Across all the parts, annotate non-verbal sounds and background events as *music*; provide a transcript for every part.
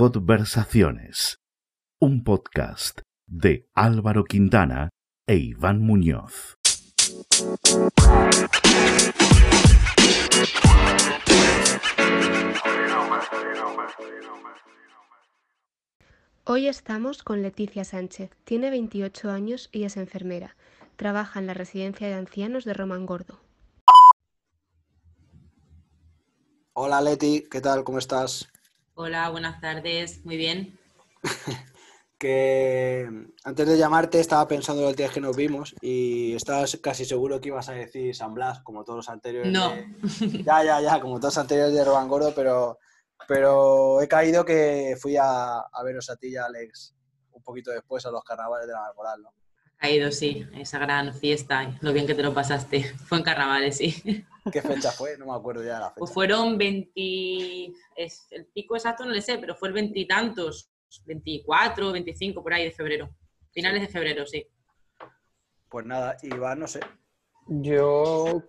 Conversaciones, un podcast de Álvaro Quintana e Iván Muñoz. Hoy estamos con Leticia Sánchez. Tiene 28 años y es enfermera. Trabaja en la residencia de ancianos de Román Gordo. Hola Leti, ¿qué tal? ¿Cómo estás? Hola, buenas tardes, muy bien. *laughs* que antes de llamarte estaba pensando el día que nos vimos y estabas casi seguro que ibas a decir San Blas, como todos los anteriores. No. de- Ya, ya, ya, como todos los anteriores de Román Gordo, pero, pero he caído que fui a, a veros a ti y a Alex un poquito después a los carnavales de la Marmoral, ¿no? Ha ido, sí, esa gran fiesta, lo bien que te lo pasaste. Fue en carnavales, sí. *laughs* ¿Qué fecha fue? No me acuerdo ya de la fecha. Pues fueron 20, es, el pico exacto no le sé, pero fue el veintitantos, 24, 25 por ahí de febrero. Finales de febrero, sí. Pues nada, Iván, no sé. Yo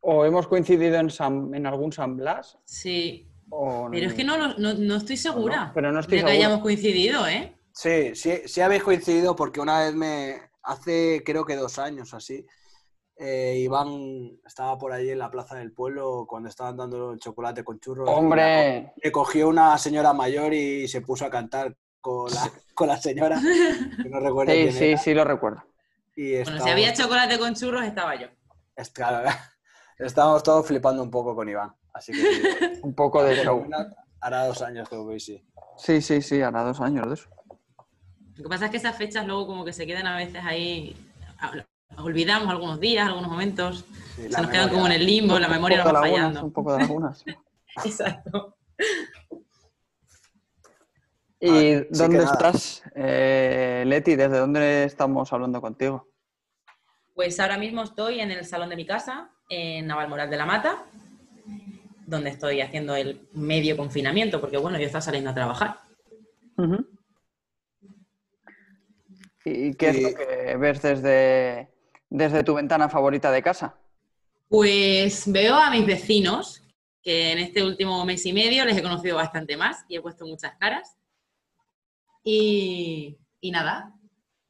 o hemos coincidido en, San- en algún San Blas Sí, o pero es que no, no, no estoy segura no, pero no estoy de que hayamos coincidido, ¿eh? Sí, sí, sí habéis coincidido porque una vez me, hace creo que dos años así, eh, Iván estaba por allí en la plaza del pueblo cuando estaban dando el chocolate con churros. Hombre, Le cogió una señora mayor y se puso a cantar con la, con la señora, que no recuerdo *laughs* sí, quién sí, era, sí lo recuerdo. y Bueno, si había chocolate con churros, estaba yo. claro, *laughs* estábamos todos flipando un poco con Iván, así que sí, *laughs* Un poco de show. hará dos años que lo veis, sí. Sí, sí, sí, hará dos años de eso. Lo que pasa es que esas fechas luego como que se quedan a veces ahí, olvidamos algunos días, algunos momentos, Sí, se nos quedan como en el limbo, la memoria nos va lagunas, fallando. Un poco de lagunas. Exacto. ¿Y Vale, sí dónde nada. estás, eh, Leti? ¿Desde dónde estamos hablando contigo? Pues ahora mismo estoy en el salón de mi casa, en Navalmoral de la Mata, donde estoy haciendo el medio confinamiento, porque bueno, yo estaba saliendo a trabajar. Ujú. ¿Y qué es Y- lo que ves desde, desde tu ventana favorita de casa? Pues veo a mis vecinos, que en este último mes y medio les he conocido bastante más y he puesto muchas caras. Y, y nada,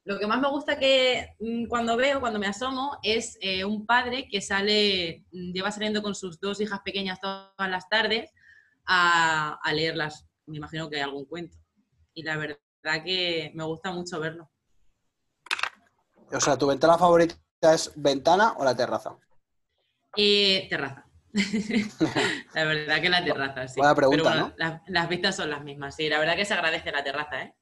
lo que más me gusta que mm, cuando veo, cuando me asomo, es eh, un padre que sale, mm, lleva saliendo con sus dos hijas pequeñas todas las tardes a, a leerlas. Me imagino que hay algún cuento. Y la verdad que me gusta mucho verlo. O sea, ¿tu ventana favorita es ventana o la terraza? Eh, terraza. *laughs* la verdad que la terraza, sí. Buena pregunta, Pero bueno, ¿no? Las, las vistas son las mismas, sí. La verdad que se agradece la terraza, ¿eh?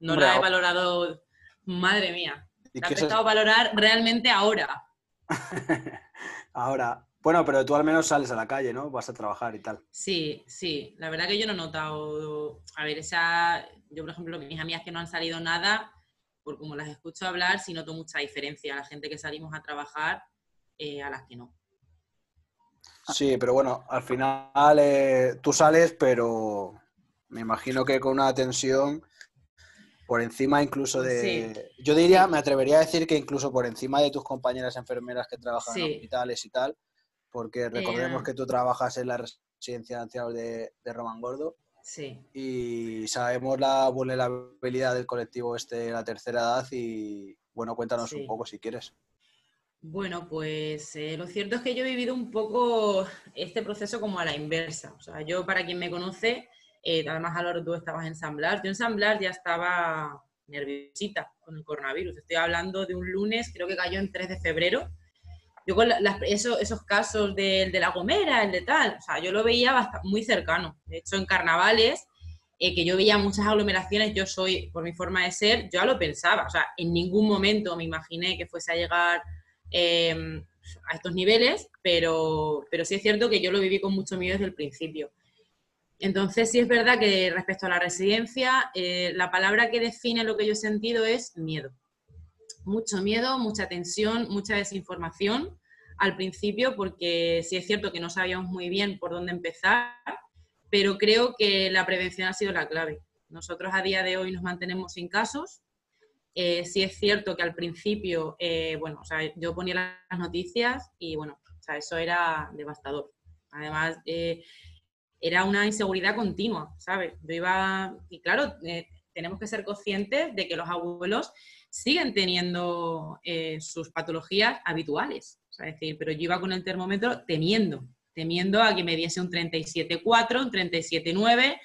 No Hombre, la he valorado, madre mía. ¿Y La he empezado a valorar realmente ahora. *laughs* Ahora, bueno, pero tú al menos sales a la calle, ¿no? Vas a trabajar y tal. Sí, sí. La verdad que yo no he notado. A ver, esa. Yo, por ejemplo, mis amigas que no han salido nada, por como las escucho hablar, sí noto mucha diferencia. La gente que salimos a trabajar eh, a las que no. Sí, pero bueno, al final eh, tú sales, pero me imagino que con una tensión por encima incluso de... Yo diría, me atrevería a decir que incluso por encima de tus compañeras enfermeras que trabajan en hospitales y tal, porque recordemos Eh. que tú trabajas en la residencia de ancianos de, de Román Gordo Sí. y sabemos la vulnerabilidad del colectivo este de la tercera edad y bueno, cuéntanos Sí. un poco si quieres. Bueno, pues eh, lo cierto es que yo he vivido un poco este proceso como a la inversa. O sea, yo, para quien me conoce, eh, además, Álvaro, tú estabas en San Blas. Yo en San Blas ya estaba nerviosita con el coronavirus. Estoy hablando de un lunes, creo que cayó en 3 de febrero. Yo con la- eso- esos casos del de La Gomera, el de tal, o sea, yo lo veía bast- muy cercano. De hecho, en carnavales, eh, que yo veía muchas aglomeraciones, yo soy, por mi forma de ser, yo ya lo pensaba. O sea, en ningún momento me imaginé que fuese a llegar eh, a estos niveles, pero, pero sí es cierto que yo lo viví con mucho miedo desde el principio. Entonces, sí es verdad que respecto a la residencia, eh, la palabra que define lo que yo he sentido es miedo. Mucho miedo, mucha tensión, mucha desinformación al principio, porque sí es cierto que no sabíamos muy bien por dónde empezar, pero creo que la prevención ha sido la clave. Nosotros a día de hoy nos mantenemos sin casos, eh, sí es cierto que al principio, eh, bueno, o sea, yo ponía las noticias y bueno, o sea, eso era devastador. Además, eh, era una inseguridad continua, ¿sabes? Yo iba, y claro, eh, tenemos que ser conscientes de que los abuelos siguen teniendo eh, sus patologías habituales. es decir, pero yo iba con el termómetro temiendo, temiendo a que me diese un 37,4, un 37,9.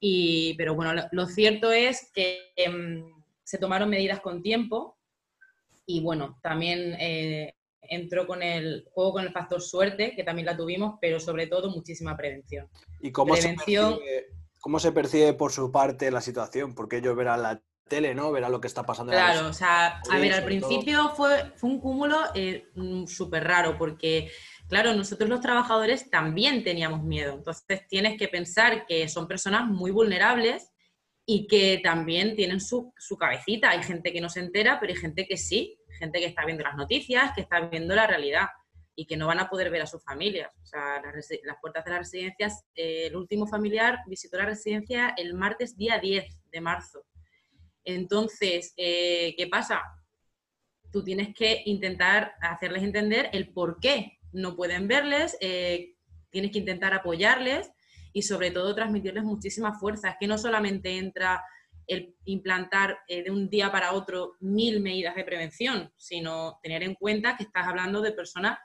Y, pero bueno, lo, cierto es que em, se tomaron medidas con tiempo y bueno, también eh, entró con el juego con el factor suerte, que también la tuvimos, pero sobre todo muchísima prevención. ¿Y cómo, prevención, se, percibe, cómo se percibe por su parte la situación? Porque ellos verán la tele, ¿no? Verá lo que está pasando. Claro, o sea, a ver, al principio fue, fue un cúmulo eh, mm, súper raro porque, claro, nosotros los trabajadores también teníamos miedo. Entonces tienes que pensar que son personas muy vulnerables y que también tienen su, su cabecita. Hay gente que no se entera, pero hay gente que sí, gente que está viendo las noticias, que está viendo la realidad y que no van a poder ver a sus familias. O sea, las, las puertas de las residencias, eh, el último familiar visitó la residencia el martes día 10 de marzo entonces, eh, ¿qué pasa? Tú tienes que intentar hacerles entender el por qué no pueden verles, eh, tienes que intentar apoyarles y sobre todo transmitirles muchísima fuerza. Es que no solamente entra el implantar eh, de un día para otro mil medidas de prevención, sino tener en cuenta que estás hablando de personas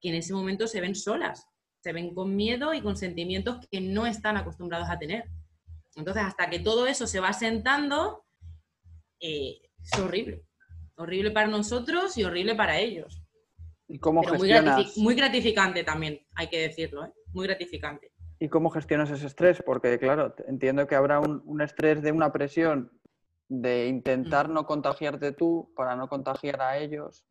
que en ese momento se ven solas, se ven con miedo y con sentimientos que no están acostumbrados a tener. Entonces, hasta que todo eso se va sentando, eh, es horrible. Horrible para nosotros y horrible para ellos. ¿Y cómo gestionas? Muy, gratificante también, hay que decirlo, ¿eh? muy gratificante. ¿Y cómo gestionas ese estrés? Porque, claro, entiendo que habrá un, estrés de una presión de intentar mm. no contagiarte tú para no contagiar a ellos.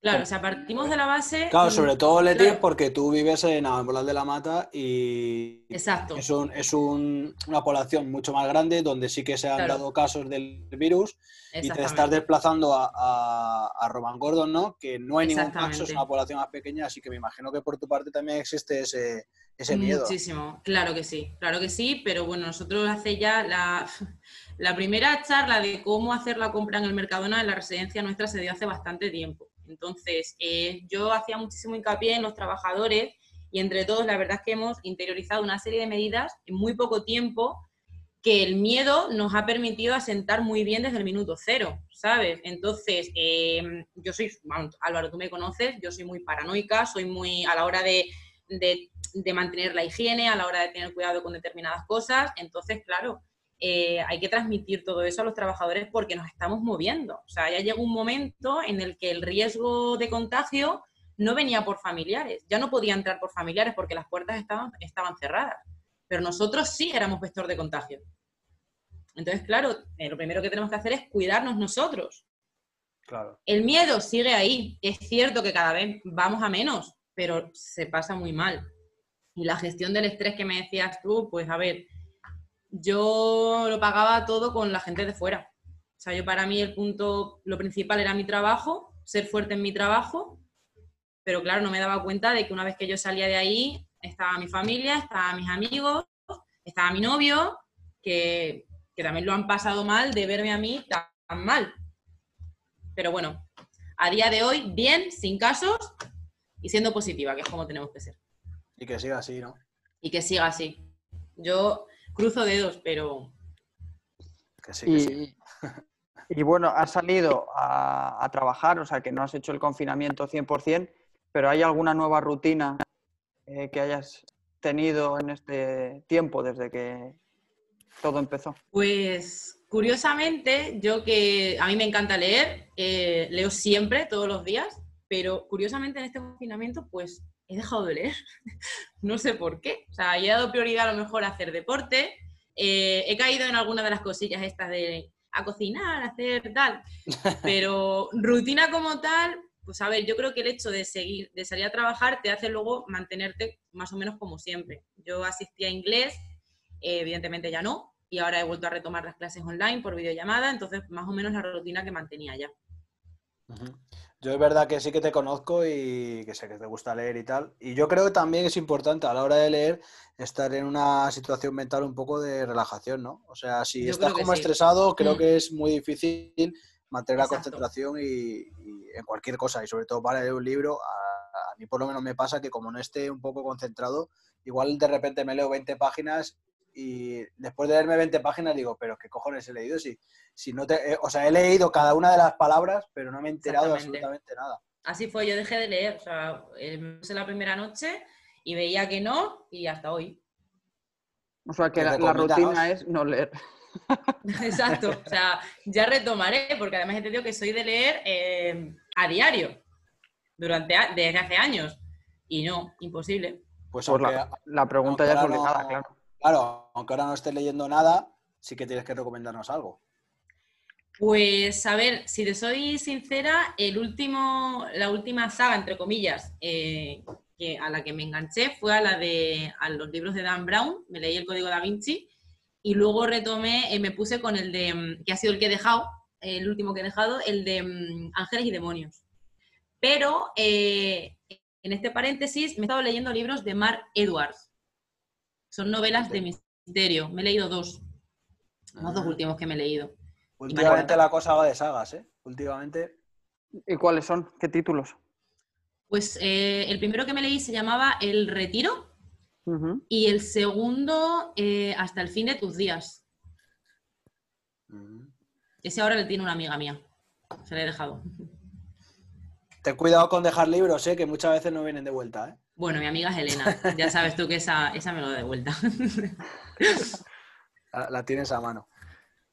Claro, o sea, partimos de la base. Claro, sobre todo, Leti, porque tú vives en Alborán de la Mata y. Exacto. Es, un, es una población mucho más grande donde sí que se han dado casos del virus y te estás desplazando a, a, Roman Gordon, ¿no? Que no hay ningún caso, es una población más pequeña, así que me imagino que por tu parte también existe ese, ese miedo. Muchísimo, claro que sí, claro que sí, pero bueno, nosotros hace ya la, la primera charla de cómo hacer la compra en el Mercadona en la residencia nuestra se dio hace bastante tiempo. Entonces, eh, yo hacía muchísimo hincapié en los trabajadores y entre todos la verdad es que hemos interiorizado una serie de medidas en muy poco tiempo que el miedo nos ha permitido asentar muy bien desde el minuto cero, ¿sabes? Entonces, em, yo soy, Álvaro, tú me conoces, yo soy muy paranoica, soy muy a la hora de, de mantener la higiene, a la hora de tener cuidado con determinadas cosas, entonces, claro, eh, hay que transmitir todo eso a los trabajadores porque nos estamos moviendo. O sea, ya llegó un momento en el que el riesgo de contagio no venía por familiares, ya no podía entrar por familiares porque las puertas estaban, estaban cerradas, pero nosotros sí éramos vector de contagio. Entonces, claro, eh, lo primero que tenemos que hacer es cuidarnos nosotros. Claro. El miedo sigue ahí. Es cierto que cada vez vamos a menos, pero se pasa muy mal. Y la gestión del estrés que me decías tú, pues a ver, yo lo pagaba todo con la gente de fuera. O sea, yo para mí el punto, lo principal era mi trabajo, ser fuerte en mi trabajo, pero claro, no me daba cuenta de que una vez que yo salía de ahí, estaba mi familia, estaban mis amigos, estaba mi novio, que, que también lo han pasado mal de verme a mí tan mal. Pero bueno, a día de hoy, bien, sin casos y siendo positiva, que es como tenemos que ser. Y que siga así, ¿no? Y que siga así. Yo cruzo dedos, pero... y, bueno, has salido a, trabajar, o sea que no has hecho el confinamiento 100%, pero ¿hay alguna nueva rutina eh, que hayas tenido en este tiempo desde que todo empezó? Pues curiosamente, yo que a mí me encanta leer, eh, leo siempre, todos los días, pero curiosamente en este confinamiento, pues he dejado de leer. *laughs* no sé por qué. O sea, he dado prioridad a lo mejor a hacer deporte. Eh, he caído en alguna de las cosillas estas de a cocinar, a hacer tal. *laughs* Pero rutina como tal, pues a ver, yo creo que el hecho de seguir, de salir a trabajar te hace luego mantenerte más o menos como siempre. Yo asistí a inglés, eh, evidentemente ya no, y ahora he vuelto a retomar las clases online por videollamada, entonces más o menos la rutina que mantenía ya. Yo es verdad que sí que te conozco y que sé que te gusta leer y tal. Y yo creo que también es importante a la hora de leer estar en una situación mental un poco de relajación, ¿no? O sea, si estás como estresado, creo mm. que es muy difícil mantener la concentración y, en cualquier cosa. Y sobre todo para leer un libro, a, mí por lo menos me pasa que como no esté un poco concentrado, igual de repente me leo 20 páginas y después de leerme 20 páginas digo, pero ¿qué cojones he leído? Si, si no te, eh, o sea, he leído cada una de las palabras, pero no me he enterado absolutamente nada. Así fue, yo dejé de leer, o sea, me la primera noche y veía que no y hasta hoy. O sea, que la, rutina es no leer. *laughs* Exacto, o sea, ya retomaré, porque además he entendido que soy de leer eh, a diario, durante, desde hace años, y no, imposible. Pues la, pregunta ya es obligada, claro. Claro, aunque ahora no estés leyendo nada, sí que tienes que recomendarnos algo. Pues a ver, si te soy sincera, el último, la última saga, entre comillas, eh, que, a la que me enganché fue a la de a los libros de Dan Brown, me leí el Código da Vinci y luego retomé, eh, me puse con el de, mm, que ha sido el que he dejado, el último que he dejado, el de mm, Ángeles y Demonios. Pero eh, en este paréntesis me he estado leyendo libros de Mark Edwards. Son novelas de misterio. Me he leído dos. Los dos últimos que me he leído. Últimamente la cosa va de sagas, ¿eh? Últimamente. ¿Y cuáles son? ¿Qué títulos? Pues eh, el primero que me leí se llamaba El Retiro y el segundo eh, Hasta el fin de tus días. Ese ahora le tiene una amiga mía. Se le he dejado. Ten cuidado con dejar libros, ¿eh? que muchas veces no vienen de vuelta. ¿eh? Bueno, mi amiga es Elena. Ya sabes tú que esa, esa me lo da de vuelta. *laughs* la, tienes a mano.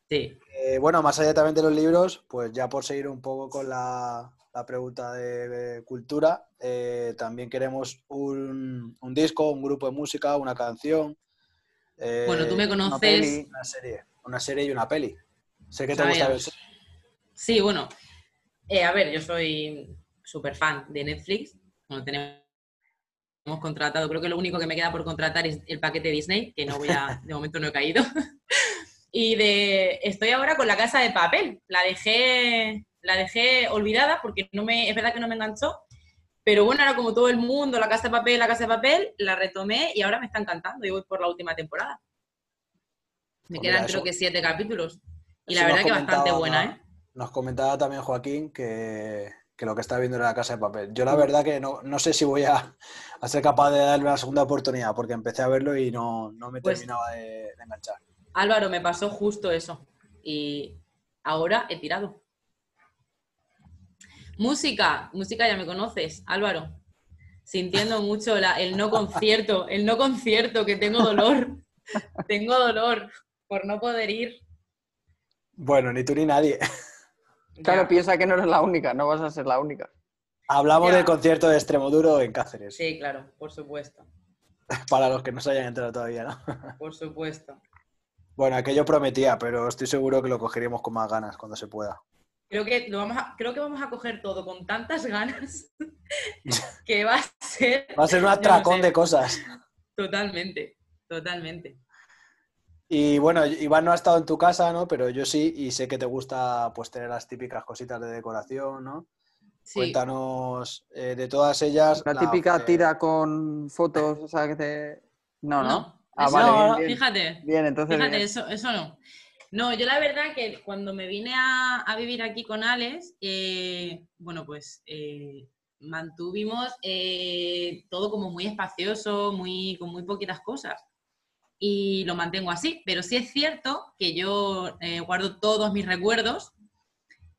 Sí. Eh, bueno, más allá también de los libros, pues ya por seguir un poco con la, pregunta de, cultura, eh, también queremos un, disco, un grupo de música, una canción. bueno, tú me conoces. Una, peli, una, serie, una serie y una peli. Sé que te gusta ver. Sí, bueno. a ver, yo soy súper fan de Netflix. Bueno, tenemos contratado, creo que lo único que me queda por contratar es el paquete Disney, que no voy a, *laughs* de momento no he caído. *laughs* y de, estoy ahora con la casa de papel. La dejé, la dejé olvidada porque no me, es verdad que no me enganchó. Pero bueno, ahora como todo el mundo, la casa de papel, la casa de papel, la retomé y ahora me está encantando y voy por la última temporada. Me pues quedan creo que siete capítulos. Y la verdad que bastante buena, ¿eh? Nos comentaba también Joaquín que que lo que está viendo en la casa de papel. Yo la verdad que no, sé si voy *laughs* a, ser capaz de darle una segunda oportunidad, porque empecé a verlo y no, me pues terminaba de, enganchar. Álvaro, me pasó justo eso. Y ahora he tirado. Música, música ya me conoces, Álvaro. Sintiendo *laughs* mucho el no concierto, el no concierto, que tengo dolor. *laughs* tengo dolor por no poder ir. Bueno, ni tú ni nadie. Claro, piensa que no eres la única, no vas a ser la única. Hablamos del concierto de Extremoduro en Cáceres. Sí, claro, por supuesto. *laughs* Para los que no se hayan enterado todavía, ¿no? *laughs* Por supuesto. Bueno, aquello prometía, pero estoy seguro que lo cogeríamos con más ganas cuando se pueda. Creo que, lo vamos a, creo que vamos a coger todo con tantas ganas *laughs* que va a ser... Va a ser un atracón de cosas. Totalmente, totalmente. Y bueno, Iván no ha estado en tu casa, ¿no? Pero yo sí, y sé que te gusta pues tener las típicas cositas de decoración, ¿no? Cuéntanos eh, de todas ellas. La, típica tira con fotos, o sea, que te... No, ¿no? Ah, vale, Fíjate. Bien, entonces. Fíjate, Eso, eso no. No, yo la verdad que cuando me vine a, vivir aquí con Alex, eh, bueno, pues eh, mantuvimos todo como muy espacioso, muy, con muy poquitas cosas y lo mantengo así. Pero sí es cierto que yo eh, guardo todos mis recuerdos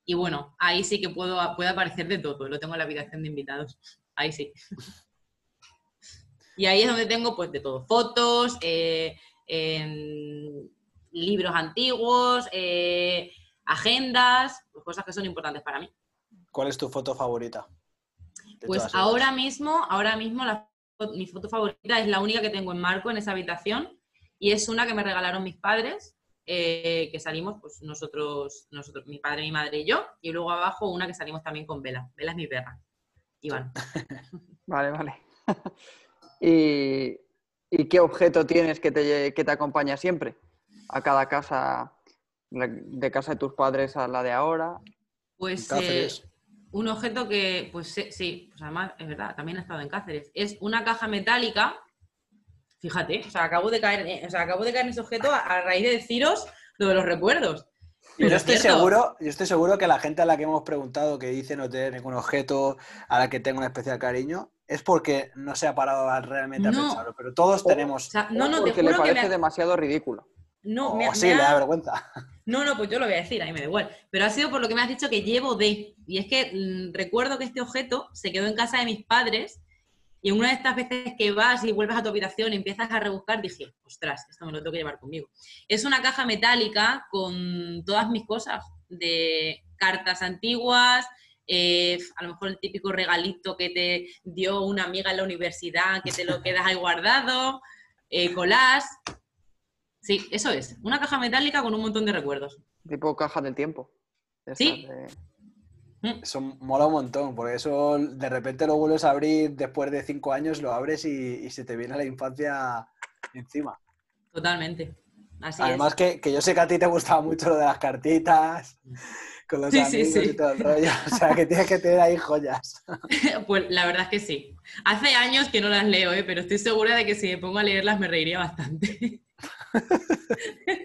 y bueno, ahí sí que puedo, puede aparecer de todo. Lo tengo en la habitación de invitados. *laughs* Ahí sí. Y ahí es donde tengo pues de todo. Fotos, eh, libros antiguos, eh, agendas, pues, cosas que son importantes para mí. ¿Cuál es tu foto favorita? Pues ahora mismo, ahora mismo mi foto favorita es la única que tengo en marco en esa habitación y es una que me regalaron mis padres, eh, que salimos, pues nosotros, nosotros, mi padre, mi madre y yo, y luego abajo una que salimos también con Vela. Vela es mi perra. Iván. *laughs* vale, vale. *laughs* ¿Y, qué objeto tienes que te, que te acompaña siempre? A cada casa, de casa de tus padres a la de ahora. Pues eh, un objeto que, pues sí, pues además es verdad, también ha estado en Cáceres. Es una caja metálica Fíjate, o sea, acabo de caer, o sea, acabo de caer en ese objeto a, raíz de deciros lo de los recuerdos. yo estoy seguro, yo estoy seguro que la gente a la que hemos preguntado que dice no tener ningún objeto a la que tenga un especial cariño, es porque no se ha parado realmente No. a pensarlo, pero todos tenemos. O sea, no, no, te porque le juro que parece me ha- demasiado ridículo. No, o me ha- sí, me le ha- da vergüenza. No, no, pues yo lo voy a decir, a mí me da igual. Pero ha sido por lo que me has dicho que llevo de. Y es que mm, recuerdo que este objeto se quedó en casa de mis padres y en una de estas veces que vas y vuelves a tu habitación y empiezas a rebuscar, dije, ostras, esto me lo tengo que llevar conmigo. Es una caja metálica con todas mis cosas, de cartas antiguas, eh, a lo mejor el típico regalito que te dio una amiga en la universidad, que te lo *laughs* quedas ahí guardado, eh, collage. Sí, eso es. Una caja metálica con un montón de recuerdos. Tipo caja del tiempo. Sí. de- Eso mola un montón, porque eso de repente lo vuelves a abrir después de cinco años, lo abres y, y se te viene la infancia encima. Totalmente. Así Además que, que yo sé que a ti te gustaba mucho lo de las cartitas, con los Sí, sí, amigos sí. y todo el rollo. O sea, que tienes que tener ahí joyas. es. *laughs* Pues la verdad es que sí. Hace años que no las leo, ¿eh? pero estoy segura de que si me pongo a leerlas me reiría bastante. *laughs*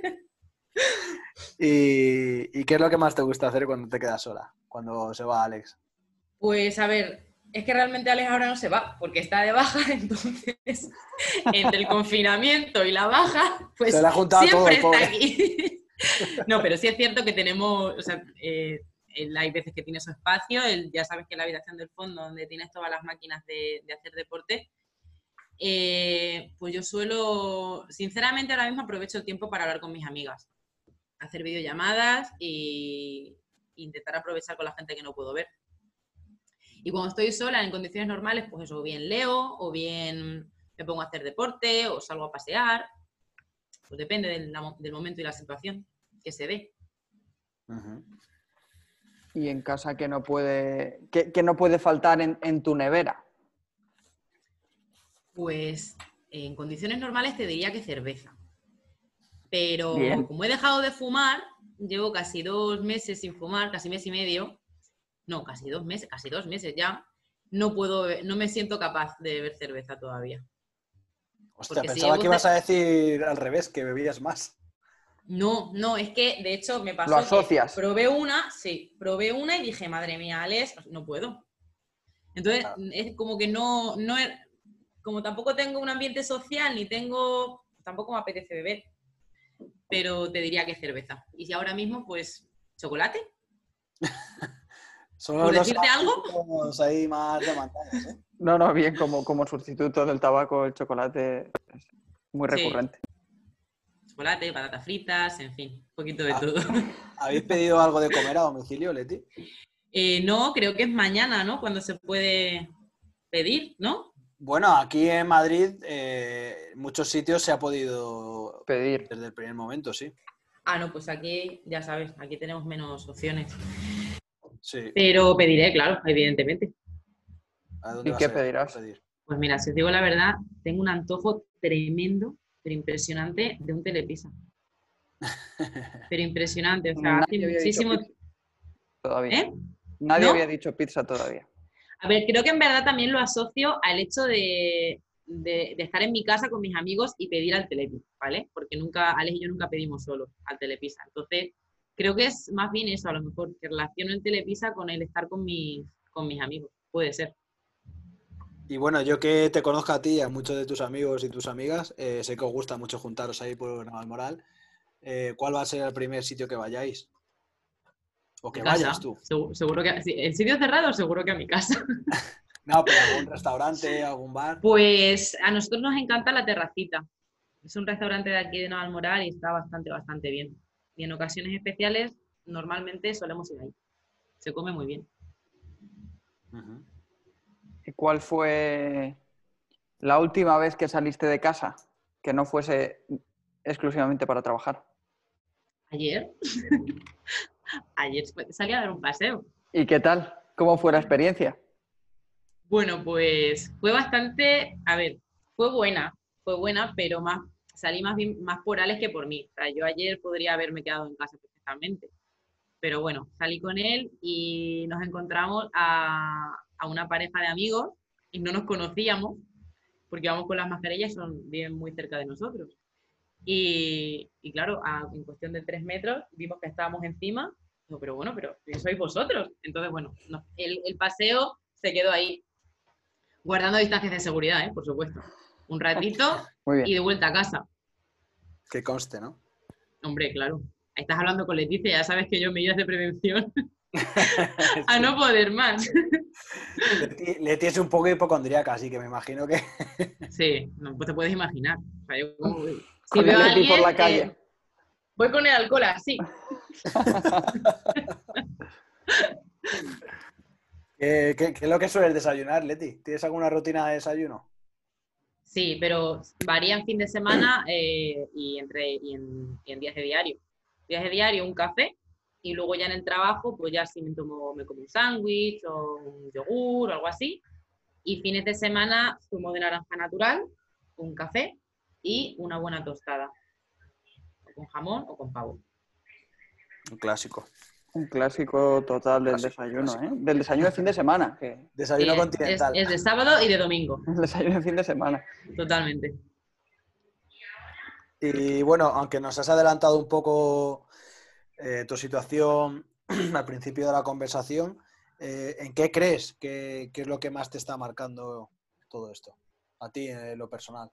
¿Y, y qué es lo que más te gusta hacer cuando te quedas sola? Cuando se va Alex. Pues a ver, es que realmente Alex ahora no se va, porque está de baja, *laughs* entonces entre el confinamiento y la baja, pues Se le ha juntado todo, siempre el pobre. está aquí. *laughs* No, pero sí es cierto que tenemos, o sea, eh, hay veces que tiene su espacio, ya sabes que la habitación del fondo, donde tienes todas las máquinas de, de hacer deporte, eh, pues yo suelo, sinceramente ahora mismo aprovecho el tiempo para hablar con mis amigas, hacer videollamadas y intentar aprovechar con la gente que no puedo ver. Y cuando estoy sola en condiciones normales, pues eso, o bien leo, o bien me pongo a hacer deporte, o salgo a pasear. Pues depende del, momento y la situación que se dé. Ujú. Y en casa que no puede, que, que no puede faltar en, en tu nevera. Pues en condiciones normales te diría que cerveza. Pero Bien. como he dejado de fumar, llevo casi dos meses sin fumar, casi mes y medio, no, casi dos meses, casi dos meses ya, no puedo, no me siento capaz de beber cerveza todavía. Hostia, Porque pensaba que ibas a decir al revés, que bebías más. No, no, es que de hecho me pasó. Lo que asocias. Probé una, sí, probé una y dije, madre mía, Alex, no puedo. Entonces, Claro. es como que no, no es, como tampoco tengo un ambiente social ni tengo, tampoco me apetece beber. Pero te diría que cerveza. Y si ahora mismo, pues, chocolate. Son ¿Por decirte algo? hábitos ahí más demandados, ¿eh? No, no, bien, como, como sustituto del tabaco, el chocolate es muy Sí. recurrente. Chocolate, patatas fritas, en fin, un poquito de Ah. todo. ¿Habéis pedido algo de comer a domicilio, Leti? Eh, no, creo que es mañana, ¿no? Cuando se puede pedir, ¿no? Bueno, aquí en Madrid, eh, en muchos sitios se ha podido Pedir. desde el primer momento, sí. Ah, no, pues aquí, ya sabes, aquí tenemos menos opciones. Sí. Pero pediré, claro, evidentemente. ¿A dónde ¿Y vas qué a ir? pedirás? a pedir? Pues mira, si os digo la verdad, tengo un antojo tremendo, pero impresionante, de un telepizza. *laughs* Pero impresionante, o sea, Nadie muchísimo... todavía. ¿Eh? Nadie ¿No? había dicho pizza todavía. A ver, creo que en verdad también lo asocio al hecho de, estar en mi casa con mis amigos y pedir al telepizza, ¿vale? Porque nunca, Alex y yo nunca pedimos solo al telepizza. Entonces, creo que es más bien eso, a lo mejor, que relaciono el telepizza con el estar con mis, amigos. Puede ser. Y bueno, yo que te conozco a ti y a muchos de tus amigos y tus amigas, eh, sé que os gusta mucho juntaros ahí por Navalmoral. Eh, ¿Cuál va a ser el primer sitio que vayáis? O que casa. vayas tú. Seguro, seguro que... sí, ¿El sitio cerrado? Seguro que a mi casa. *laughs* No, pero algún restaurante, algún bar. Pues a nosotros nos encanta la terracita. Es un restaurante de aquí de Navalmoral y está bastante, bastante bien. Y en ocasiones especiales, normalmente solemos ir ahí. Se come muy bien. ¿Y cuál fue la última vez que saliste de casa que no fuese exclusivamente para trabajar? Ayer. Ayer salí a dar un paseo. ¿Y qué tal? ¿Cómo fue la experiencia? Bueno, pues fue bastante, a ver, fue buena, fue buena, pero más salí más bien más por Alex que por mí. O sea, yo ayer podría haberme quedado en casa perfectamente. Pero bueno, salí con él y nos encontramos a, a una pareja de amigos y no nos conocíamos porque vamos con las mascarillas y son, viven muy cerca de nosotros. Y, y claro, a- en cuestión de tres metros vimos que estábamos encima. Pero bueno, pero sois vosotros. Entonces, bueno, no- el, el paseo se quedó ahí. Guardando distancias de seguridad, ¿eh? por supuesto. Un ratito *laughs* y de vuelta a casa. Que conste, ¿no? Hombre, claro. Ahí estás hablando con Leticia, ya sabes que yo medidas de prevención *laughs* *laughs* a no poder más. Leti, Leti es un poco hipocondríaca, así que me imagino que. Sí, no pues te puedes imaginar. O sea, yo como- si veo a por la calle. eh, voy con el alcohol así. *laughs* ¿Qué, qué- qué es lo que sueles desayunar, Leti? ¿Tienes alguna rutina de desayuno? Sí, pero varía en fin de semana *clears throat* eh, y, entre, y en, y en días de diario. Días de diario, un café y luego ya en el trabajo, pues ya sí me, tomo, me como un sándwich o un yogur o algo así. Y fines de semana, zumo de naranja natural, un café y una buena tostada. Con jamón o con pavo. Un clásico. Un clásico total del Clásico, desayuno, clásico. ¿eh? Del desayuno de fin de semana. Que... Desayuno es- continental. Es, es de sábado y de domingo, El *laughs* desayuno de fin de semana. totalmente. Y bueno, aunque nos has adelantado un poco eh, tu situación *clears throat* al principio de la conversación, eh, ¿en qué crees que, que es lo que más te está marcando todo esto? A ti, en lo personal.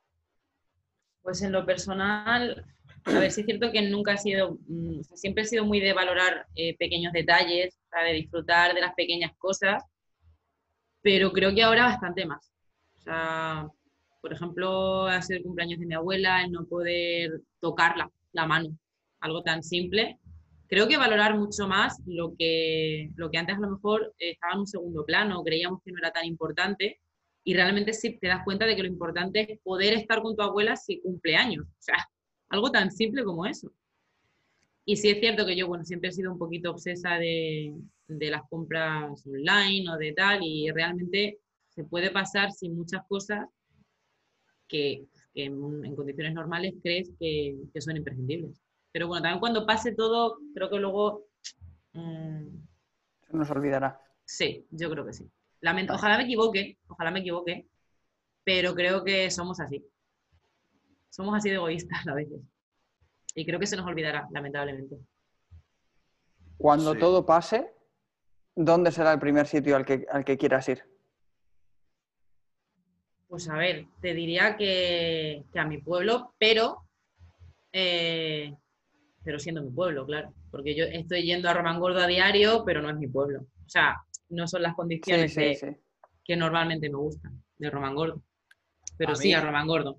Pues en lo personal, a ver, sí es cierto que nunca he sido, mm, o sea, siempre he sido muy de valorar eh, pequeños detalles, de disfrutar de las pequeñas cosas, pero creo que ahora bastante más. O sea, por ejemplo, ha sido el cumpleaños de mi abuela, el no poder tocarla, la mano, algo tan simple. Creo que valorar mucho más lo que, lo que antes a lo mejor estaba en un segundo plano, creíamos que no era tan importante, y realmente sí te das cuenta de que lo importante es poder estar con tu abuela si cumple años. O sea, algo tan simple como eso. Y sí es cierto que yo, bueno, siempre he sido un poquito obsesa de, de las compras online o de tal, y realmente se puede pasar sin muchas cosas que, que en, en condiciones normales crees que, que son imprescindibles. Pero bueno, también cuando pase todo, creo que luego... mm, Se nos olvidará. Sí, yo creo que sí. Lamento- ojalá me equivoque, ojalá me equivoque, pero creo que somos así. Somos así de egoístas a veces. Y creo que se nos olvidará, lamentablemente. Cuando Sí. todo pase, ¿dónde será el primer sitio al que, al que quieras ir? Pues a ver, te diría que, que a mi pueblo, pero, eh, pero siendo mi pueblo, claro. Porque yo estoy yendo a Romangordo a diario, pero no es mi pueblo. O sea, no son las condiciones sí, de- sí. que normalmente me gustan de Romangordo. Pero A sí, mí- a Romangordo.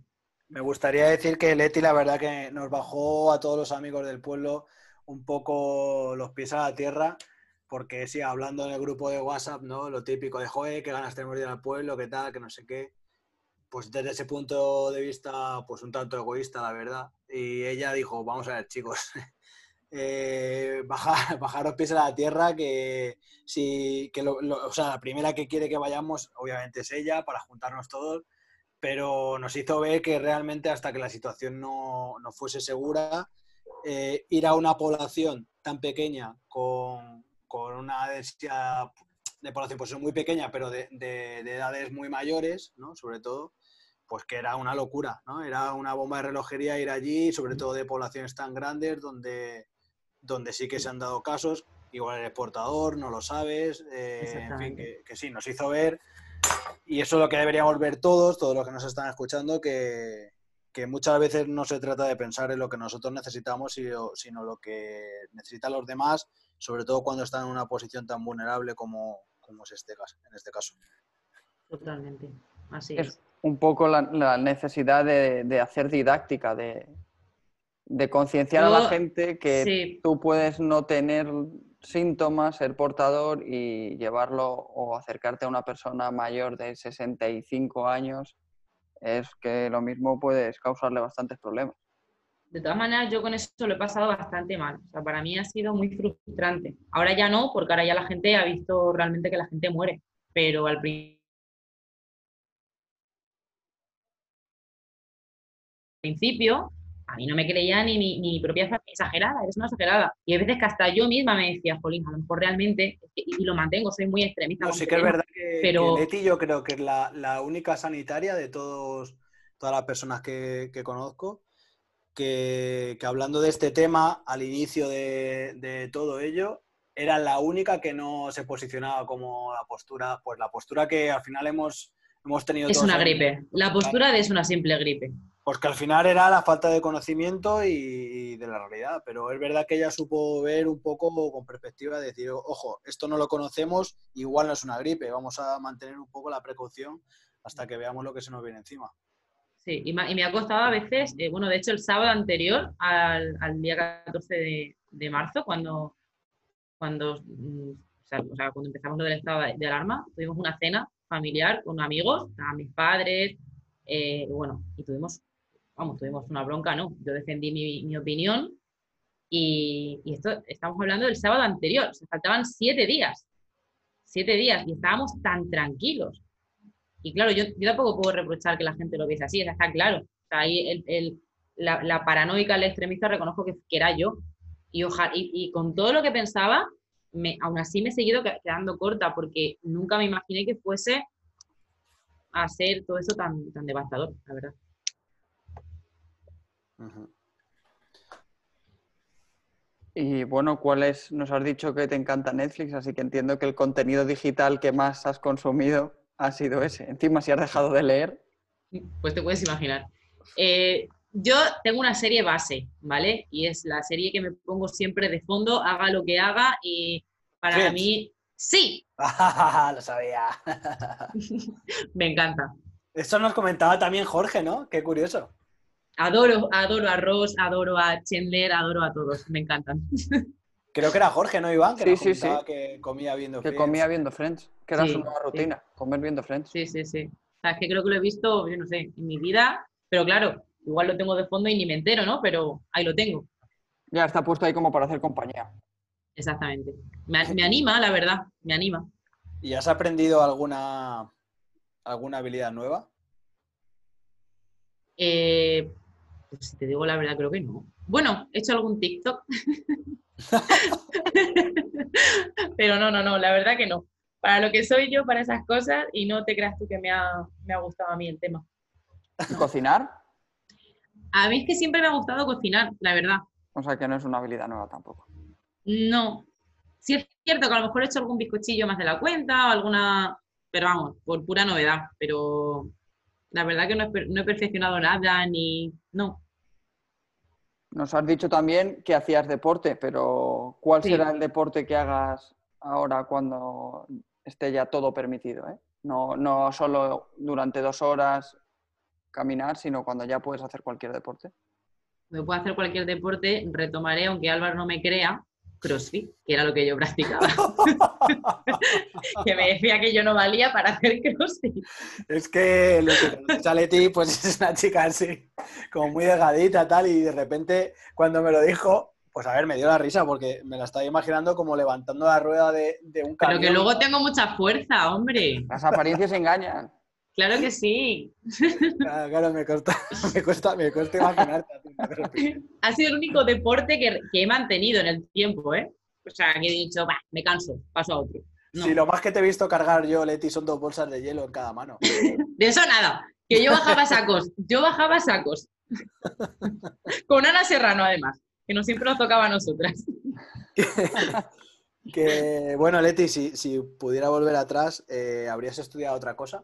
Me gustaría decir que Leti, la verdad que nos bajó a todos los amigos del pueblo un poco los pies a la tierra, porque sí, hablando en el grupo de WhatsApp, ¿no? Lo típico de, joder, qué ganas tenemos de ir al pueblo, qué tal, que no sé qué. Pues desde ese punto de vista, pues un tanto egoísta, la verdad. Y ella dijo, vamos a ver, chicos, *laughs* eh, *laughs* bajar, bajaros pies a la tierra, que sí, que lo- lo- o sea, la primera que quiere que vayamos, obviamente es ella, para juntarnos todos, pero nos hizo ver que realmente hasta que la situación no, no fuese segura, eh, ir a una población tan pequeña con, con una densidad de población pues muy pequeña, pero de, de- de edades muy mayores, ¿no? sobre todo, pues que era una locura, ¿no? Era una bomba de relojería ir allí, sobre todo de poblaciones tan grandes donde, donde sí que se han dado casos, igual eres portador, no lo sabes, eh, en fin, que, que sí, nos hizo ver, y eso es lo que deberíamos ver todos, todos los que nos están escuchando, que, que muchas veces no se trata de pensar en lo que nosotros necesitamos, sino, lo que necesitan los demás, sobre todo cuando están en una posición tan vulnerable como, como es este caso, en este caso. Totalmente. Así Es es. un poco la, la necesidad de, de hacer didáctica, de, de concienciar a la gente que Sí, tú puedes no tener síntomas, ser portador y llevarlo o acercarte a una persona mayor de 65 años, es que lo mismo puedes causarle bastantes problemas. de todas maneras, yo con eso lo he pasado bastante mal. O sea, para mí ha sido muy frustrante. Ahora ya no, porque ahora ya la gente ha visto realmente que la gente muere. Pero al pri- principio, a mí no me creía ni mi, ni mi propia familia. Exagerada, eres una exagerada. Y hay veces que hasta yo misma me decía, Jolín, a lo mejor realmente, y lo mantengo, soy muy extremista. No, sí que es verdad que, pero- que Leti yo creo que es la, la única sanitaria de todos, todas las personas que, que conozco que, que hablando de este tema al inicio de, de todo ello era la única que no se posicionaba como la postura, pues la postura que al final hemos, hemos tenido... Es todos una gripe. La postura de es una simple gripe. Porque al final era la falta de conocimiento y, de la realidad, pero es verdad que ella supo ver un poco con perspectiva, decir, ojo, esto no lo conocemos, igual no es una gripe, vamos a mantener un poco la precaución hasta que veamos lo que se nos viene encima. Sí, y, me ha costado a veces, eh, bueno, de hecho el sábado anterior al, al día 14 de, de marzo, cuando, cuando, mm, cuando empezamos lo del estado de, de alarma, tuvimos una cena familiar con amigos, estaban mis padres, eh, bueno, y tuvimos, vamos, tuvimos una bronca, ¿no? Yo defendí mi, mi opinión y, estamos hablando del sábado anterior, o sea, faltaban siete días, siete días, y estábamos tan tranquilos. Y claro, yo, yo tampoco puedo reprochar que la gente lo viese así, está claro. O sea, ahí el, el- la, paranoica, el extremista, reconozco que, era yo. Y, con todo lo que pensaba, me, aún así me he seguido que- quedando corta, porque nunca me imaginé que fuese a ser todo eso tan, tan devastador, la verdad. Y bueno, ¿cuál es? Nos has dicho que te encanta Netflix, así que entiendo que el contenido digital que más has consumido ha sido ese. Encima, si has dejado de leer, Pues te puedes imaginar. Eh, yo tengo una serie base, ¿vale? Y es la serie que me pongo siempre de fondo, haga lo que haga, y para mí, sí, *laughs* lo sabía. *laughs* *laughs* me encanta. Eso nos comentaba también Jorge, ¿no? Qué curioso. Adoro, adoro a Ross, adoro a Chandler, adoro a todos, me encantan. *laughs* Creo que era Jorge, ¿no, Iván? Que Sí, sí, sí. que comía viendo que Friends. comía viendo Friends, que era Sí, su nueva sí. rutina, comer viendo Friends. Sí, sí, sí. O sea, es que creo que lo he visto, yo no sé, en mi vida, pero claro, igual lo tengo de fondo y ni me entero, ¿no? Pero ahí lo tengo, Ya está puesto ahí como para hacer compañía. exactamente. Me, me anima, la verdad, me anima. ¿Y has aprendido alguna, alguna habilidad nueva? Eh, pues si te digo la verdad, creo que no. Bueno, he hecho algún TikTok. *laughs* Pero no, no, no, la verdad que no. Para lo que soy yo, para esas cosas, y no te creas tú que me ha, me ha gustado a mí el tema. ¿Y ¿Cocinar? A mí es que siempre me ha gustado cocinar, la verdad. O sea que no es una habilidad nueva tampoco. No. Sí es cierto que a lo mejor he hecho algún bizcochillo más de la cuenta o alguna, pero vamos, por pura novedad. Pero la verdad que no he, per- no he perfeccionado nada ni... No. Nos has dicho también que hacías deporte, pero ¿cuál Sí. será el deporte que hagas ahora cuando esté ya todo permitido? eh? No, no solo durante dos horas caminar, sino cuando ya puedes hacer cualquier deporte. Me puedo hacer cualquier deporte, retomaré, aunque Álvaro no me crea, CrossFit, que era lo que yo practicaba. *laughs* que me decía que yo no valía para hacer CrossFit. Es que lo que conoces a Leti, pues *laughs* es una chica así, como muy delgadita, tal, y de repente, cuando me lo dijo, pues a ver, me dio la risa, porque me la estaba imaginando como levantando la rueda de, de un Pero camión. que luego tengo mucha fuerza, hombre. Las apariencias engañan. Claro que sí. Claro, *laughs* claro, me cuesta, *laughs* me cuesta, me cuesta imaginarte. Ha sido el único deporte que, que he mantenido en el tiempo, ¿eh? O sea, que he dicho, va, me canso, paso a otro. No. Si lo más que te he visto cargar yo, Leti, son dos bolsas de hielo en cada mano. *laughs* De eso nada, que yo bajaba sacos, yo bajaba sacos. Con Ana Serrano, además, que no siempre nos tocaba a nosotras. Que, bueno, Leti, si, si pudiera volver atrás, eh, ¿habrías estudiado otra cosa?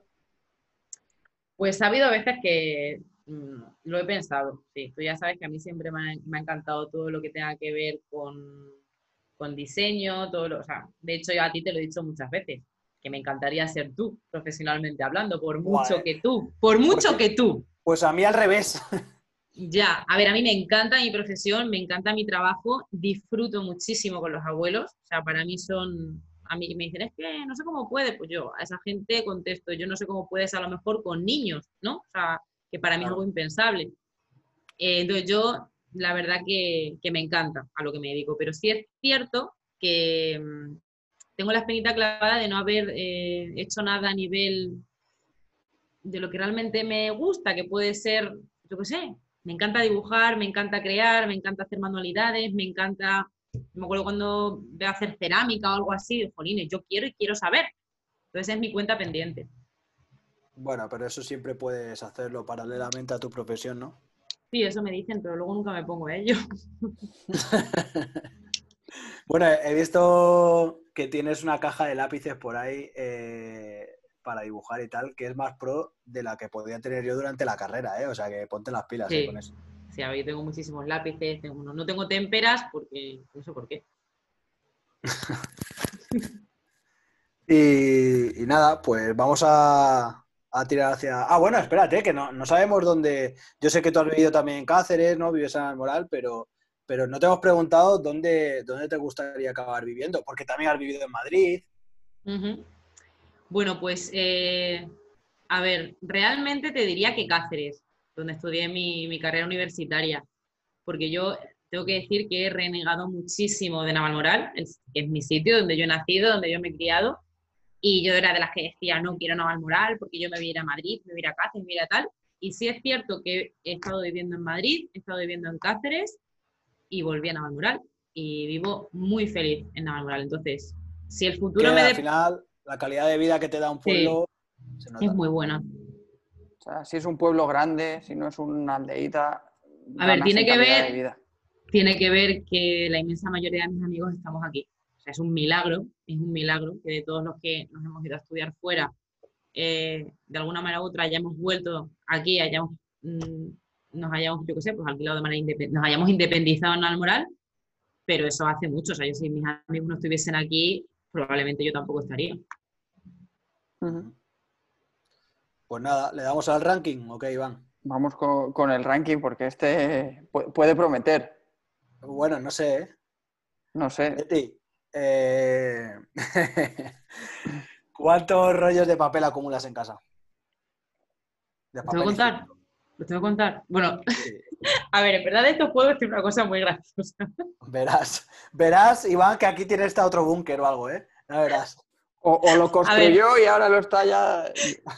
Pues ha habido veces que mm, lo he pensado, sí. Tú ya sabes que a mí siempre me ha, me ha encantado todo lo que tenga que ver con, con diseño, todo lo, o sea, de hecho yo a ti te lo he dicho muchas veces, que me encantaría ser tú, profesionalmente hablando, por mucho Guay. que tú, por mucho que tú. Pues a mí al revés. *laughs* Ya, a ver, a mí me encanta mi profesión, me encanta mi trabajo, disfruto muchísimo con los abuelos, o sea, para mí son, a mí me dicen, es que no sé cómo puedes, pues yo a esa gente contesto, yo no sé cómo puedes a lo mejor con niños, ¿no? O sea, que para mí es algo impensable. Eh, entonces yo, la verdad que, que me encanta a lo que me dedico, pero sí es cierto que mm, tengo la espinita clavada de no haber eh, hecho nada a nivel de lo que realmente me gusta, que puede ser, yo qué sé, me encanta dibujar, me encanta crear, me encanta hacer manualidades, me encanta, me acuerdo cuando veo hacer cerámica o algo así, jolines, yo quiero y quiero saber. Entonces es mi cuenta pendiente. Bueno, pero eso siempre puedes hacerlo paralelamente a tu profesión, ¿no? Sí, eso me dicen, pero luego nunca me pongo a ello. *laughs* Bueno, he visto que tienes una caja de lápices por ahí eh, para dibujar y tal, que es más pro de la que podía tener yo durante la carrera, ¿eh? O sea, que ponte las pilas eh, con eso. Yo tengo muchísimos lápices, no tengo témperas porque no sé por qué. *laughs* y, nada, pues vamos a, tirar hacia... Ah, bueno, espérate, que no, sabemos dónde... Yo sé que tú has vivido también en Cáceres, ¿no? Vives en Almoral, pero, pero no te hemos preguntado dónde, dónde te gustaría acabar viviendo, porque también has vivido en Madrid. Bueno, pues, eh, a ver, realmente te diría que Cáceres, donde estudié mi, carrera universitaria, porque yo tengo que decir que he renegado muchísimo de Navalmoral, que es mi sitio donde yo he nacido, donde yo me he criado, y yo era de las que decía, no quiero Navalmoral porque yo me voy a ir a Madrid, me voy a ir a Cáceres, me voy a ir a tal. Y sí es cierto que he estado viviendo en Madrid, he estado viviendo en Cáceres y volví a Navalmoral y vivo muy feliz en Navalmoral. Entonces, si el futuro me... Al final, la calidad de vida que te da un pueblo es muy buena. O sea, si es un pueblo grande, si no es una aldeita. A ver, tiene que ver, tiene que ver que la inmensa mayoría de mis amigos estamos aquí. O sea, es un milagro, es un milagro que de todos los que nos hemos ido a estudiar fuera, eh, de alguna manera u otra hayamos vuelto aquí, hayamos, mm, nos hayamos, yo qué sé, pues alquilado de manera independiente, nos hayamos independizado en Almoral, pero eso hace mucho. O sea, yo si mis amigos no estuviesen aquí, probablemente yo tampoco estaría. Pues nada, ¿le damos al ranking? Ok, Iván. Vamos con, el ranking porque este puede prometer. Bueno, no sé. ¿eh? No sé. Betty, eh, *laughs* ¿cuántos rollos de papel acumulas en casa? ¿Lo tengo que contar? ¿Lo tengo que contar? Bueno, *laughs* a ver, en verdad esto puedo decir una cosa muy graciosa. Verás, verás, Iván, que aquí tiene esta otro búnker o algo, ¿eh? Verás. O, lo construyó y ahora lo está ya.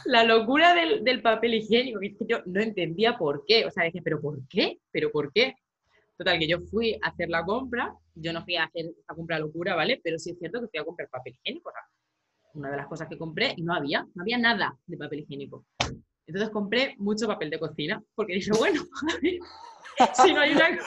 La locura del, papel higiénico, que yo no entendía por qué. O sea, dije, ¿pero por qué? ¿Pero por qué? Total, que yo fui a hacer la compra. Yo no fui a hacer esta compra locura, ¿vale? Pero sí es cierto que fui a comprar papel higiénico. una de las cosas que compré y no había, no había nada de papel higiénico. Entonces compré mucho papel de cocina, porque dije, bueno, *laughs* si no hay una...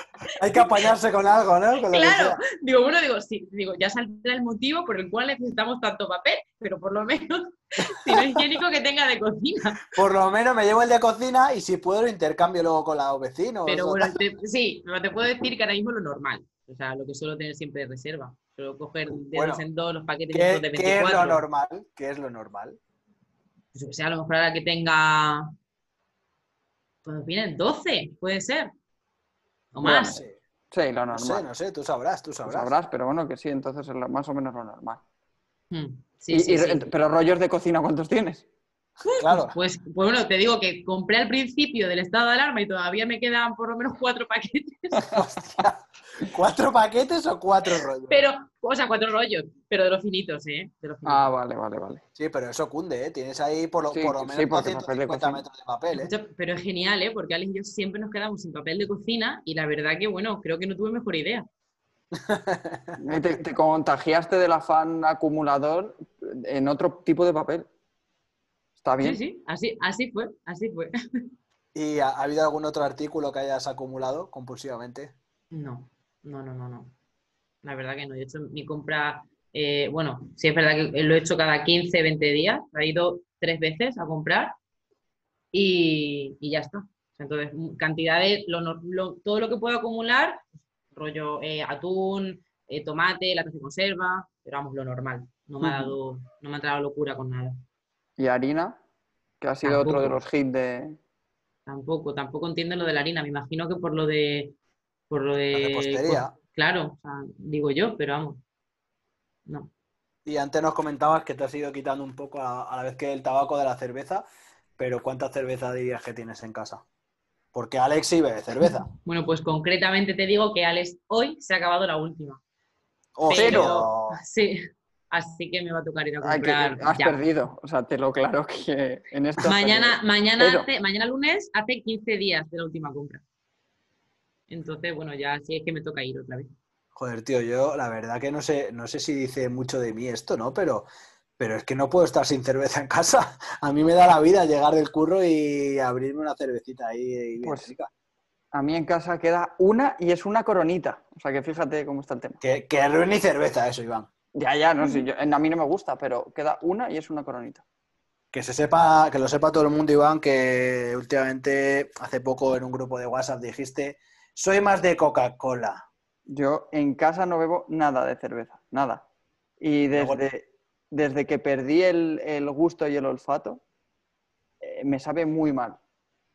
hay que apañarse con algo, ¿no? claro, digo, bueno, digo, sí, digo, ya saldrá el motivo por el cual necesitamos tanto papel, pero por lo menos, si no es higiénico, que tenga de cocina. Por lo menos me llevo el de cocina y si puedo lo intercambio luego con los vecinos. Pero bueno, sí, pero te puedo decir que ahora mismo lo normal, o sea, lo que suelo tener siempre de reserva. Suelo coger de dos en dos los paquetes de 24. ¿Qué es lo normal? ¿Qué es lo normal? Pues o sea, a lo mejor ahora que tenga pues vienen 12, puede ser. O más. sí. lo normal. No sé, no sé, tú sabrás, tú sabrás. sabrás, pero bueno, que sí, entonces es más o menos lo normal. Hmm. Sí, sí, Pero rollos de cocina, ¿cuántos tienes? Claro. Pues, pues, bueno, te digo que compré al principio del estado de alarma y todavía me quedan por lo menos cuatro paquetes. *laughs* *laughs* Hostia. ¿Cuatro paquetes o cuatro rollos? Pero, o sea, cuatro rollos, pero de los finitos, ¿eh? Ah, vale, vale, vale. Sí, pero eso cunde, ¿eh? Tienes ahí por lo, por lo menos 250 metros de papel, ¿eh? Pero es genial, ¿eh? Porque Alex y yo siempre nos quedamos sin papel de cocina y la verdad que, bueno, creo que no tuve mejor idea. *laughs* te, te contagiaste del afán acumulador en otro tipo de papel. Está bien. Sí, sí, así, así fue, así fue. *laughs* ¿Y ha, habido algún otro artículo que hayas acumulado compulsivamente? No, no, no, no, no. La verdad que no. He hecho mi compra, eh, bueno, sí es verdad que lo he hecho cada 15, 20 días. He ido tres veces a comprar y, ya está. Entonces, cantidades, todo lo que puedo acumular, rollo eh, atún, eh, tomate, la de conserva, pero vamos, lo normal. No me ha dado, no me ha dado locura con nada. ¿Y harina? Que ha sido otro de los hits de. Tampoco, tampoco entiendo lo de la harina. Me imagino que por lo de. Por lo de. claro, digo yo, pero vamos. No. Y antes nos comentabas que te has ido quitando un poco a, la vez que el tabaco de la cerveza, pero ¿cuánta cerveza dirías que tienes en casa? Porque Alex sí bebe cerveza. Bueno, pues concretamente te digo que Alex hoy se ha acabado la última. ¡Oh, pero... Sí, así que me va a tocar ir a comprar. has perdido, o sea, te lo claro que en esto. Mañana, mañana, mañana lunes hace 15 días de la última compra. Entonces, bueno, ya sí es que me toca ir otra vez. Joder, tío, yo la verdad que no sé, no sé si dice mucho de mí esto, ¿no? Pero, pero es que no puedo estar sin cerveza en casa. *laughs* A mí me da la vida llegar del curro y abrirme una cervecita ahí bien pues, A mí en casa queda una y es una coronita. O sea que fíjate cómo está el tema. Que, que es ni cerveza eso, Iván. Ya, ya, no sé, a mí no me gusta, pero queda una y es una coronita. Que se sepa, que lo sepa todo el mundo, Iván, que últimamente, hace poco en un grupo de WhatsApp dijiste, soy más de Coca-Cola. Yo en casa no bebo nada de cerveza, nada. Y desde, desde que perdí el, gusto y el olfato, eh, me sabe muy mal.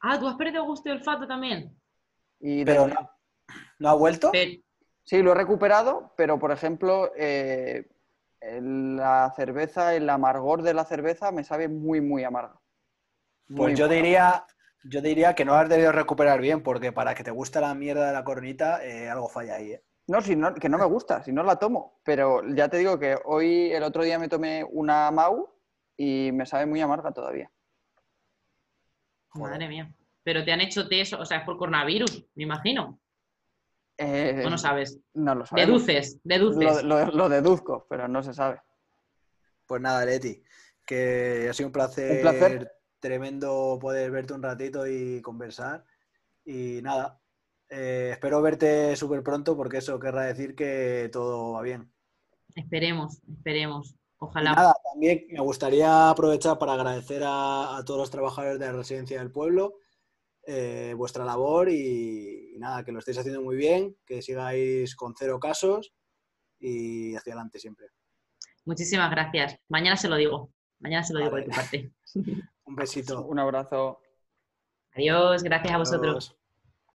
Ah, ¿tú has perdido gusto y olfato también? Y pero no, ha vuelto? Sí, lo he recuperado, pero por ejemplo, eh, la cerveza, el amargor de la cerveza me sabe muy, muy amargo. pues yo diría, yo diría que no has debido recuperar bien, porque para que te guste la mierda de la coronita, eh, algo falla ahí. ¿eh? No, si no, que no me gusta, si no la tomo. Pero ya te digo que hoy, el otro día me tomé una Mau y me sabe muy amarga todavía. Madre mía. Pero te han hecho test, o sea, es por coronavirus, me imagino. Eh, no sabes? No lo sabes. Deduces, deduces. Lo, deduzco, pero no se sabe. Pues nada, Leti, que ha sido un placer, tremendo poder verte un ratito y conversar. Y nada, eh, espero verte súper pronto porque eso querrá decir que todo va bien. Esperemos, esperemos. Ojalá. nada, también me gustaría aprovechar para agradecer a todos los trabajadores de la residencia del pueblo eh, vuestra labor y, nada, que lo estéis haciendo muy bien, que sigáis con cero casos y hacia adelante siempre. Muchísimas gracias. Mañana se lo digo. Mañana se lo digo de tu parte. *laughs* Un besito. Un abrazo. Adiós, gracias a vosotros.